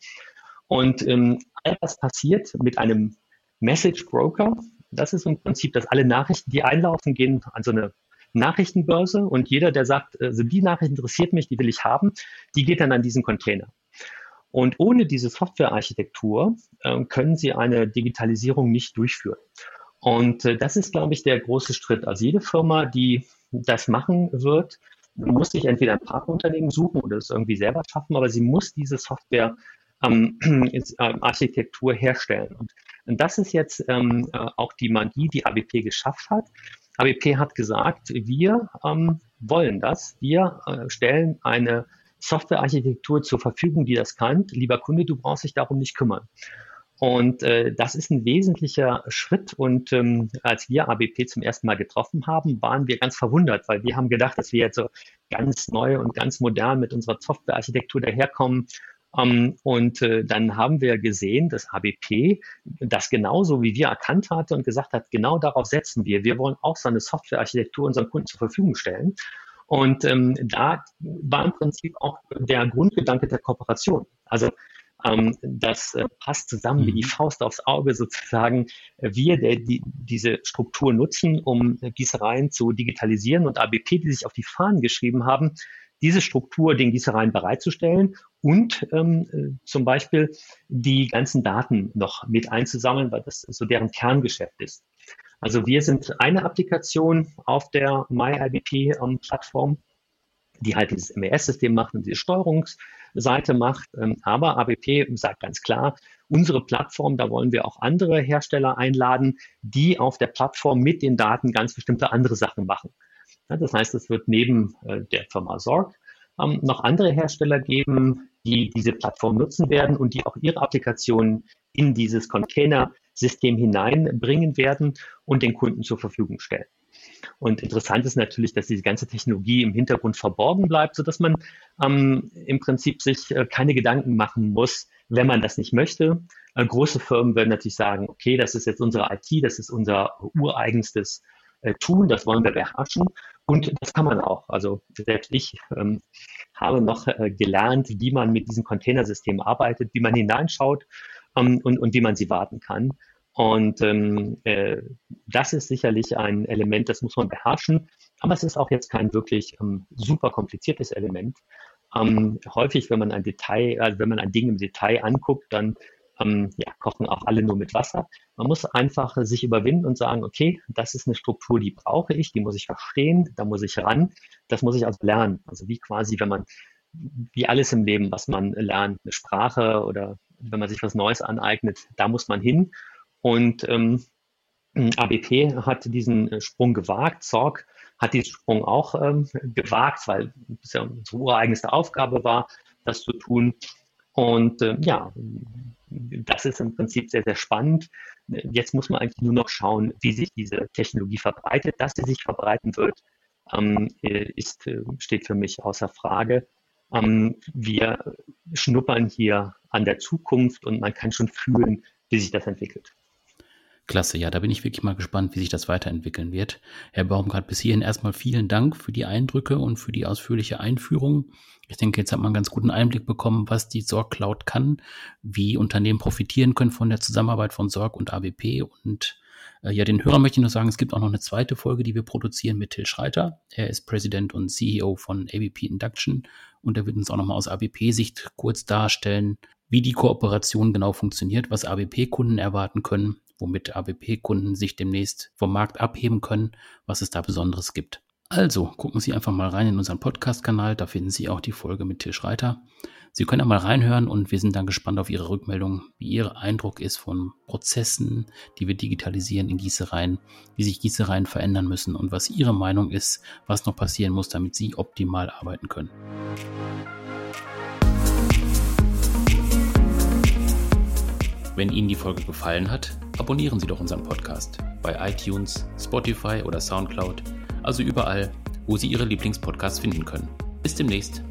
Und ähm, all das passiert mit einem Message Broker. Das ist im Prinzip, dass alle Nachrichten, die einlaufen, gehen an so eine Nachrichtenbörse und jeder, der sagt, also die Nachricht interessiert mich, die will ich haben, die geht dann an diesen Container. Und ohne diese Softwarearchitektur äh, können Sie eine Digitalisierung nicht durchführen. Und äh, das ist, glaube ich, der große Schritt. Also jede Firma, die das machen wird, muss sich entweder ein Partnerunternehmen suchen oder es irgendwie selber schaffen, aber sie muss diese Software (clears throat) ähm, Architektur herstellen. Und, und, das ist jetzt ähm, äh, auch die Magie, die ABP geschafft hat. ABP hat gesagt, wir ähm, wollen das. Wir äh, stellen eine Softwarearchitektur zur Verfügung, die das kann. Lieber Kunde, du brauchst dich darum nicht kümmern. Und äh, das ist ein wesentlicher Schritt. Und ähm, als wir ABP zum ersten Mal getroffen haben, waren wir ganz verwundert, weil wir haben gedacht, dass wir jetzt so ganz neu und ganz modern mit unserer Softwarearchitektur daherkommen. Ähm, und äh, dann haben wir gesehen, dass ABP das genauso wie wir erkannt hatte und gesagt hat, genau darauf setzen wir. Wir wollen auch so eine Softwarearchitektur unseren Kunden zur Verfügung stellen. Und ähm, da war im Prinzip auch der Grundgedanke der Kooperation. Also ähm, das äh, passt zusammen wie die mhm. Faust aufs Auge sozusagen. Wir, der die, diese Struktur nutzen, um Gießereien zu digitalisieren und ABP, die sich auf die Fahnen geschrieben haben, diese Struktur den Gießereien bereitzustellen und ähm, äh, zum Beispiel die ganzen Daten noch mit einzusammeln, weil das so deren Kerngeschäft ist. Also wir sind eine Applikation auf der MyIBP-Plattform, ähm, die halt dieses MES-System macht und diese Steuerungsseite macht. Ähm, aber ABP sagt ganz klar, unsere Plattform, da wollen wir auch andere Hersteller einladen, die auf der Plattform mit den Daten ganz bestimmte andere Sachen machen. Das heißt, es wird neben äh, der Firma Sorg ähm, noch andere Hersteller geben, die diese Plattform nutzen werden und die auch ihre Applikationen in dieses Container-System hineinbringen werden und den Kunden zur Verfügung stellen. Und interessant ist natürlich, dass diese ganze Technologie im Hintergrund verborgen bleibt, sodass man ähm, im Prinzip sich äh, keine Gedanken machen muss, wenn man das nicht möchte. Äh, große Firmen werden natürlich sagen, okay, das ist jetzt unsere IT, das ist unser ureigenstes äh, Tool, das wollen wir beherrschen. Und das kann man auch. Also selbst ich ähm, habe noch äh, gelernt, wie man mit diesem Containersystem arbeitet, wie man hineinschaut ähm, und, und wie man sie warten kann. Und ähm, äh, das ist sicherlich ein Element, das muss man beherrschen. Aber es ist auch jetzt kein wirklich ähm, super kompliziertes Element. Ähm, häufig, wenn man ein Detail, also wenn man ein Ding im Detail anguckt, dann ähm, ja, kochen auch alle nur mit Wasser. Man muss einfach sich überwinden und sagen, okay, das ist eine Struktur, die brauche ich, die muss ich verstehen, da muss ich ran, das muss ich also lernen. Also wie quasi, wenn man, wie alles im Leben, was man lernt, eine Sprache oder wenn man sich was Neues aneignet, da muss man hin. Und ähm, ABP hat diesen äh, Sprung gewagt, Zorg hat diesen Sprung auch ähm, gewagt, weil es ja unsere ureigenste Aufgabe war, das zu tun. Und äh, ja, das ist im Prinzip sehr, sehr spannend. Jetzt muss man eigentlich nur noch schauen, wie sich diese Technologie verbreitet. Dass sie sich verbreiten wird, ähm, ist, äh, steht für mich außer Frage. Ähm, wir schnuppern hier an der Zukunft und man kann schon fühlen, wie sich das entwickelt. Klasse, ja, da bin ich wirklich mal gespannt, wie sich das weiterentwickeln wird. Herr Baumgart, bis hierhin erstmal vielen Dank für die Eindrücke und für die ausführliche Einführung. Ich denke, jetzt hat man einen ganz guten Einblick bekommen, was die Sorg Cloud kann, wie Unternehmen profitieren können von der Zusammenarbeit von Sorg und AWP. Und äh, ja, den Hörern möchte ich nur sagen, es gibt auch noch eine zweite Folge, die wir produzieren mit Till Schreiter. Er ist Präsident und CEO von AWP Induction und er wird uns auch nochmal aus AWP-Sicht kurz darstellen, wie die Kooperation genau funktioniert, was AWP-Kunden erwarten können womit AWP-Kunden sich demnächst vom Markt abheben können, was es da Besonderes gibt. Also gucken Sie einfach mal rein in unseren Podcast-Kanal, da finden Sie auch die Folge mit Til Schreiter. Sie können einmal reinhören und wir sind dann gespannt auf Ihre Rückmeldung, wie Ihr Eindruck ist von Prozessen, die wir digitalisieren in Gießereien, wie sich Gießereien verändern müssen und was Ihre Meinung ist, was noch passieren muss, damit Sie optimal arbeiten können. Wenn Ihnen die Folge gefallen hat, abonnieren Sie doch unseren Podcast bei iTunes, Spotify oder SoundCloud, also überall, wo Sie Ihre Lieblingspodcasts finden können. Bis demnächst.